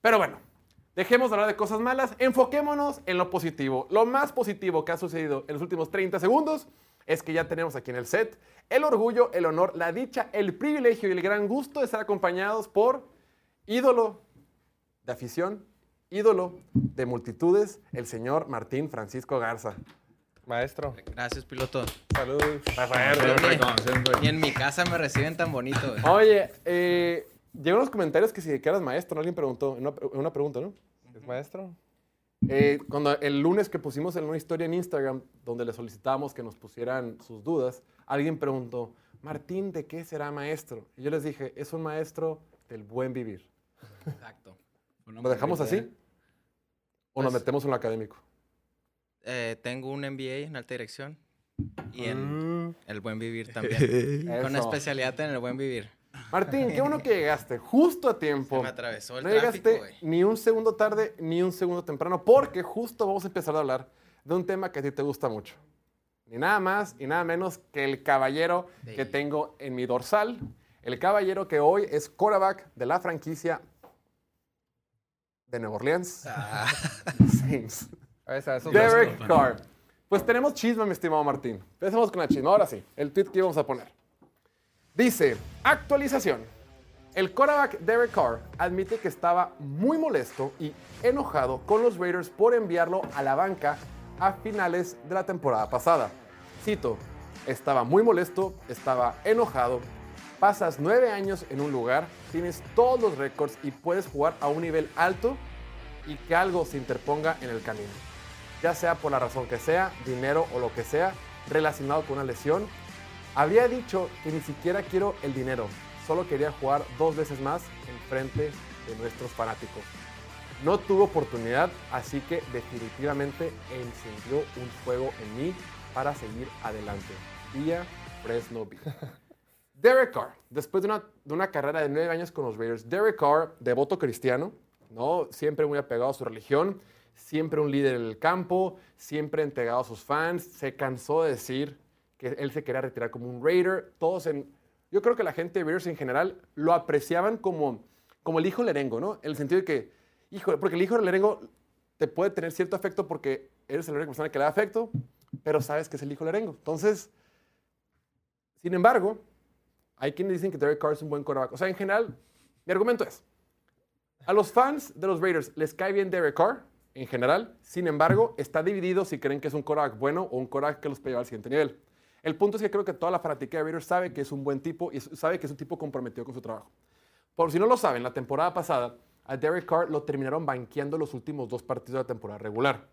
Pero bueno, dejemos de hablar de cosas malas, enfoquémonos en lo positivo. Lo más positivo que ha sucedido en los últimos 30 segundos es que ya tenemos aquí en el set el orgullo, el honor, la dicha, el privilegio y el gran gusto de estar acompañados por ídolo de afición, ídolo de multitudes, el señor Martín Francisco Garza. Maestro. Gracias, piloto. Salud. Ni en mi casa me reciben tan bonito. Oye, eh, llegaron los comentarios que si de que eras maestro, ¿no? alguien preguntó, una, una pregunta, ¿no? ¿Es maestro? Eh, cuando el lunes que pusimos en una historia en Instagram donde le solicitábamos que nos pusieran sus dudas, alguien preguntó, Martín, ¿de qué será maestro? Y yo les dije, es un maestro del buen vivir. Exacto. ¿Lo dejamos así? ¿O nos Pues- metemos en lo académico? Eh, tengo un MBA en alta dirección y en el buen vivir también. Con especialidad en el buen vivir. Martín, qué bueno que llegaste justo a Se tiempo. me atravesó el No tráfico, llegaste ni un segundo tarde ni un segundo temprano, porque justo vamos a empezar a hablar de un tema que a ti te gusta mucho. Ni nada más y nada menos que el caballero que tengo en mi dorsal. El caballero que hoy es quarterback de la franquicia de Nueva Orleans, Ah, Saints. Derek. Carr. Pues tenemos chisme, mi estimado Martín. Empecemos con la chisme. Ahora sí, el tweet que íbamos a poner. Dice, actualización. El quarterback Derek Carr admite que estaba muy molesto y enojado con los Raiders por enviarlo a la banca a finales de la temporada pasada. Cito, estaba muy molesto, estaba enojado, pasas nueve años en un lugar, tienes todos los récords y puedes jugar a un nivel alto y que algo se interponga en el camino. Ya sea por la razón que sea, dinero o lo que sea, relacionado con una lesión. Habría dicho que ni siquiera quiero el dinero, solo quería jugar dos veces más en frente de nuestros fanáticos. No tuvo oportunidad, así que definitivamente encendió un fuego en mí para seguir adelante. Vía Fresno Beat. Derek Carr, después de una, de una carrera de nueve años con los Raiders, Derek Carr, devoto cristiano, ¿no? siempre muy apegado a su religión, siempre un líder en el campo, siempre entregado a sus fans, se cansó de decir que él se quería retirar como un Raider. Todos en, yo creo que la gente de Raiders en general lo apreciaban como, como el hijo lerengo, ¿no? En el sentido de que, hijo, porque el hijo lerengo te puede tener cierto afecto porque eres la única persona que le da afecto, pero sabes que es el hijo lerengo. Entonces, sin embargo, hay quienes dicen que Derek Carr es un buen quarterback. O sea, en general, mi argumento es, a los fans de los Raiders les cae bien Derek Carr, en general. Sin embargo, está dividido si creen que es un quarterback bueno o un quarterback que los puede llevar al siguiente nivel. El punto es que creo que toda la fanática de Raiders sabe que es un buen tipo y sabe que es un tipo comprometido con su trabajo. Por si no lo saben, la temporada pasada a Derek Carr lo terminaron banqueando los últimos dos partidos de la temporada regular.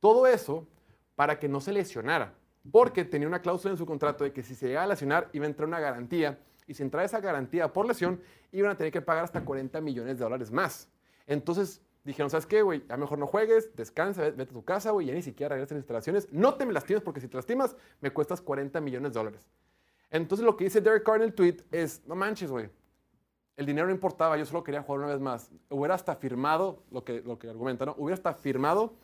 Todo eso para que no se lesionara, porque tenía una cláusula en su contrato de que si se llegaba a lesionar iba a entrar una garantía y si entraba esa garantía por lesión iban a tener que pagar hasta 40 millones de dólares más. Entonces dijeron, ¿sabes qué, güey? Ya mejor no juegues, descansa, ve- vete a tu casa, güey, ya ni siquiera regresas a las instalaciones. No te me lastimes porque si te lastimas me cuestas 40 millones de dólares. Entonces lo que dice Derek Carr en el tweet es, no manches, güey, el dinero no importaba, yo solo quería jugar una vez más. Hubiera hasta firmado, lo que, lo que argumenta, ¿no? Hubiera hasta firmado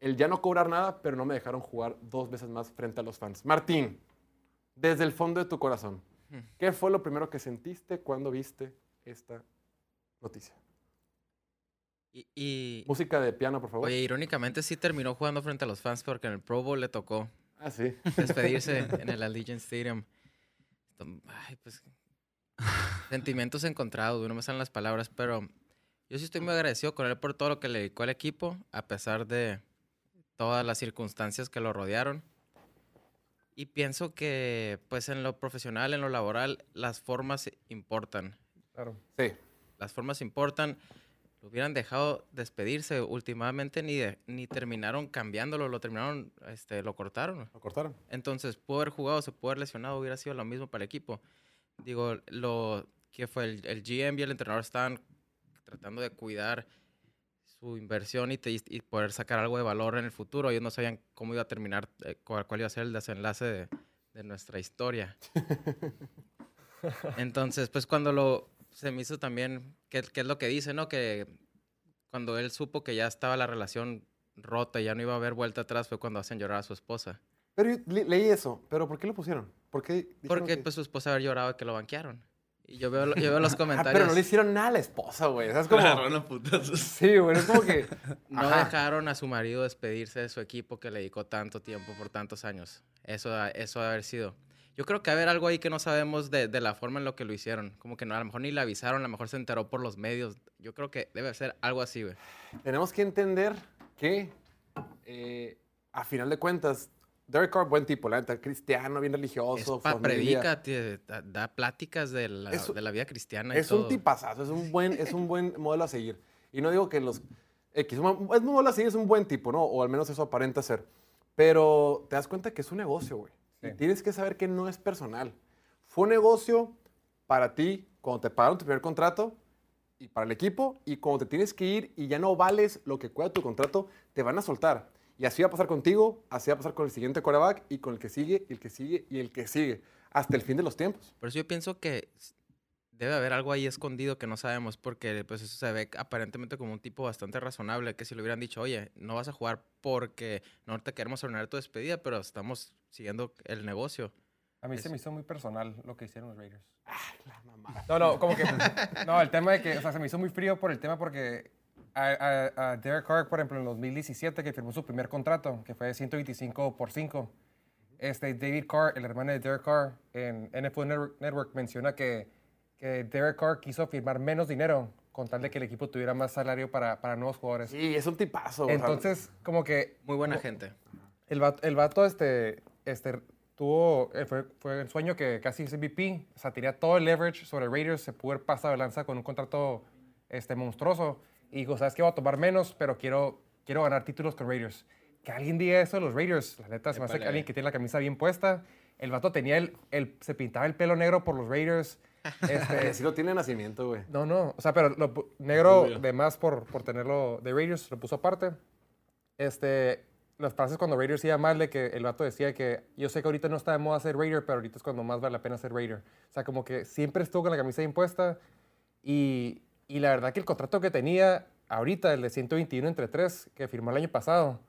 el ya no cobrar nada, pero no me dejaron jugar dos veces más frente a los fans. Martín, desde el fondo de tu corazón, ¿qué fue lo primero que sentiste cuando viste esta noticia? Y, y- Música de piano, por favor. oye, irónicamente sí terminó jugando frente a los fans porque en el Pro Bowl le tocó Ah, sí. despedirse en el Allegiant Stadium. Ay, pues. Sentimientos encontrados, no me salen las palabras, pero yo sí estoy muy agradecido con él por todo lo que le dedicó al equipo, a pesar de todas las circunstancias que lo rodearon. Y pienso que, pues, en lo profesional, en lo laboral, las formas importan. Claro. Sí. Las formas importan. Lo hubieran dejado despedirse últimamente, ni, de- ni terminaron cambiándolo, lo terminaron, este, lo cortaron. Lo cortaron. Entonces, pudo haber jugado, se pudo haber lesionado, hubiera sido lo mismo para el equipo. Digo, lo que fue el, el GM y el entrenador estaban tratando de cuidar su inversión y, te- y poder sacar algo de valor en el futuro. Ellos no sabían cómo iba a terminar, eh, cuál, cuál iba a ser el desenlace de, de nuestra historia. Entonces, pues cuando lo se me hizo también, que, que es lo que dice, ¿no? Que cuando él supo que ya estaba la relación rota y ya no iba a haber vuelta atrás, fue cuando hacen llorar a su esposa. Pero yo le- leí eso, pero ¿por qué lo pusieron? ¿Por qué Porque que- pues su esposa había llorado de que lo banquearon. Y yo veo, yo veo los Ah, comentarios. pero no le hicieron nada a la esposa, güey. No putazos. Sí, güey. Es como que. No Ajá. dejaron a su marido despedirse de su equipo que le dedicó tanto tiempo por tantos años. Eso, ha- eso ha haber sido. Yo creo que haber algo ahí que no sabemos de, de la forma en lo que lo hicieron. Como que no, a lo mejor ni le avisaron, a lo mejor se enteró por los medios. Yo creo que debe ser algo así, güey. Tenemos que entender que, eh, a final de cuentas, Derek Carr, buen tipo, la neta, cristiano, bien Es religioso, familia. predica, te- da, da pláticas de la, Es un- de la vida cristiana. y Es un todo. tipazazo, es un buen, es un buen modelo a seguir. Y no digo que los X, es un modelo a seguir, es un buen tipo, ¿no? O al menos eso aparenta ser. Pero te das cuenta que es un negocio, güey. Sí. tienes que saber que no es personal. Fue un negocio para ti cuando te pagaron tu primer contrato y para el equipo. Y cuando te tienes que ir y ya no vales lo que cuesta tu contrato, te van a soltar. Y así va a pasar contigo, así va a pasar con el siguiente quarterback y con el que sigue, y el que sigue y el que sigue. Hasta el fin de los tiempos. Por eso yo pienso que debe haber algo ahí escondido que no sabemos, porque pues eso se ve aparentemente como un tipo bastante razonable, que si le hubieran dicho, oye, no vas a jugar porque no te queremos arruinar tu despedida, pero estamos siguiendo el negocio. A mí se Es- me hizo muy personal lo que hicieron los Raiders. La mamá. No, no, como que. No, el tema de que. O sea, se me hizo muy frío por el tema porque. A, a- a Derek Carr, por ejemplo, en 2017, que firmó su primer contrato, que fue de 125 por 5, este, David Carr, el hermano de Derek Carr, en NFL Network, Network menciona que, que Derek Carr quiso firmar menos dinero con tal de que el equipo tuviera más salario para, para nuevos jugadores. Sí, es un tipazo. o sea, Entonces, como que Muy buena gente. el vato, el vato, este, este, tuvo, eh, fue, fue el sueño que casi es MVP, o sea, tenía todo el leverage sobre Raiders, se pudo haber pasado de lanza con un contrato este, monstruoso, y dijo, ¿sabes qué? Voy a tomar menos, pero quiero, quiero ganar títulos con Raiders. Que alguien diga eso de los Raiders, la neta, se me hace que alguien que tiene la camisa bien puesta, el vato tenía el, el se pintaba el pelo negro por los Raiders, este, Sí lo tiene nacimiento, güey. no, no. O sea, pero lo negro Obvio. de más por, por tenerlo de Raiders, lo puso aparte. Este, las frases cuando Raiders iba mal, de que el vato decía que yo sé que ahorita no está de moda ser Raider, pero ahorita es cuando más vale la pena ser Raider. O sea, como que siempre estuvo con la camisa impuesta y, y la verdad que el contrato que tenía ahorita, el de 121 entre 3, que firmó el año pasado,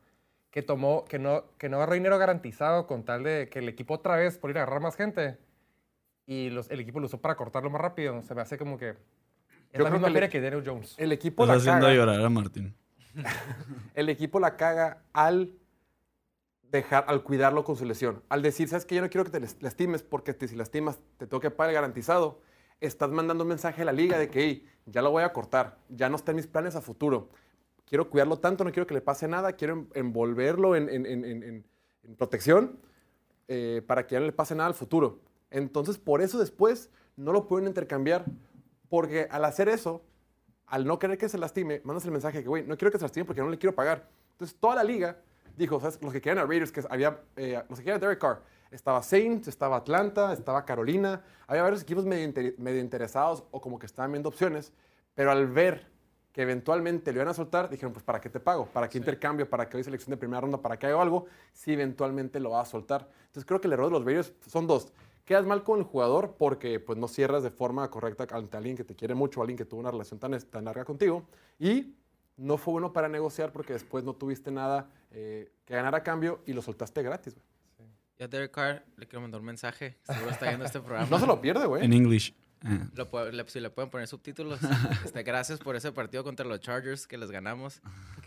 que tomó, que no, que no agarró dinero garantizado con tal de que el equipo otra vez por ir a agarrar más gente y los- el equipo lo usó para cortarlo más rápido. Se me hace como que es Yo la creo misma que le- que Daniel Jones. El equipo Estás la haciendo caga. llorar a Martín. El equipo la caga al dejar, al cuidarlo con su lesión. Al decir, sabes que yo no quiero que te lastimes porque te- si lastimas te tengo que pagar el garantizado. Estás mandando un mensaje a la liga de que "Hey, ya lo voy a cortar, ya no está en mis planes a futuro. Quiero cuidarlo tanto, no quiero que le pase nada, quiero en- envolverlo en, en- en- en- en- en protección eh, para que ya no le pase nada al futuro. Entonces, por eso después no lo pueden intercambiar, porque al hacer eso, al no querer que se lastime, mandas el mensaje que, güey, no quiero que se lastime porque no le quiero pagar. Entonces, toda la liga dijo, ¿sabes? Los que querían a Raiders, que había, eh, los que querían a Derek Carr, estaba Saints, estaba Atlanta, estaba Carolina, había varios equipos medio, inter- medio interesados o como que estaban viendo opciones, pero al ver que eventualmente lo iban a soltar, dijeron, pues, ¿para qué te pago? ¿Para qué intercambio? ¿Para qué hoy selección de primera ronda? ¿Para qué hago algo? Si eventualmente lo va a soltar. Entonces, creo que el error de los Raiders son dos. Quedas mal con el jugador porque pues, no cierras de forma correcta ante alguien que te quiere mucho, alguien que tuvo una relación tan, tan larga contigo. Y no fue bueno para negociar porque después no tuviste nada eh, que ganar a cambio y lo soltaste gratis. güey. A Derek Carr le quiero mandar un mensaje. Seguro está viendo este programa. No se lo pierde, güey. En English. Eh, Lo puede- le- si le pueden poner subtítulos. Este, gracias por ese partido contra los Chargers que les ganamos.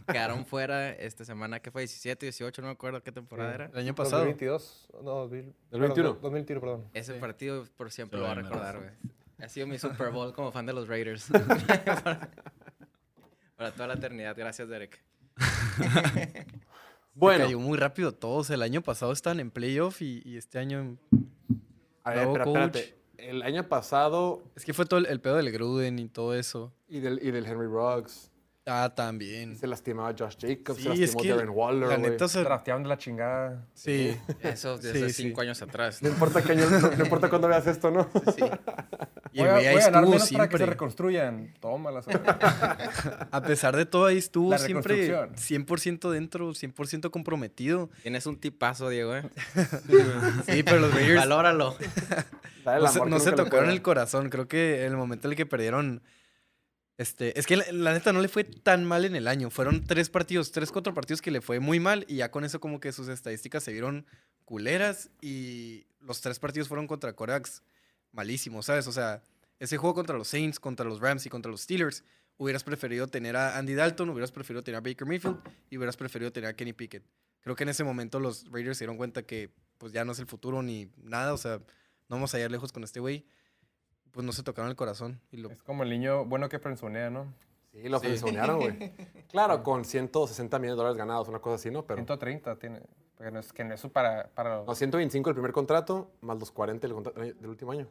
Que quedaron fuera esta semana, que fue 17, 18, no me acuerdo qué temporada era. El año pasado. 2022, no, 2000, 2021. perdón, 2021, perdón. Ese Sí. partido por siempre lo voy a va a recordar, güey. Ha sido mi Super Bowl como fan de los Raiders. para, para toda la eternidad. Gracias, Derek. Bueno, Cayó muy rápido todos. El año pasado estaban en playoff y, y este año. a ver, Bravo, pero coach. espérate. El año pasado Es que fue todo el, el pedo del Gruden y todo eso. y del, y del Henry Ruggs, Ah, también. se lastimaba Josh Jacobs, se Sí, es lastimó que Darren Waller, La neta, Draftearon de la chingada. sí. Eso desde Sí, sí. cinco años atrás. No importa qué año, no, no importa cuándo veas esto, ¿no? Sí. Y el voy ahí voy a ganar menos para que se siempre. reconstruyan. Tómala. A pesar de todo, ahí estuvo La siempre reconstrucción. 100% dentro, 100% comprometido. Tienes un tipazo, Diego, ¿eh? Sí, pero los Raiders Valóralo. El no se, no tocaron el corazón. Creo que en el momento en el que perdieron. Este, es que la, la neta no le fue tan mal en el año. Fueron tres partidos, tres, cuatro partidos que le fue muy mal. Y ya con eso, como que sus estadísticas se vieron culeras. Y los tres partidos fueron contra Coreax malísimos, ¿sabes? O sea, ese juego contra los Saints, contra los Rams y contra los Steelers, hubieras preferido tener a Andy Dalton, hubieras preferido tener a Baker Mayfield y hubieras preferido tener a Kenny Pickett. Creo que en ese momento los Raiders se dieron cuenta que pues ya no es el futuro ni nada, o sea, no vamos a ir lejos con este güey. Pues no se tocaron el corazón. Y lo, Es como el niño bueno que frenzonea, ¿no? Sí, lo frenzonearon, güey. Claro, con 160 millones de dólares ganados, una cosa así, ¿no? Pero 130 tiene. Porque no es, que no es para, para no, 125 el primer contrato, más los 40 el contra- del último año.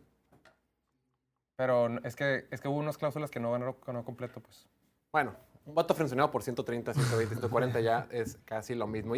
Pero no- es que, es que hubo unas cláusulas que no ganaron ganó completo, pues. Bueno, un vato frenzoneado por 130, 120, 140 ya es casi lo mismo.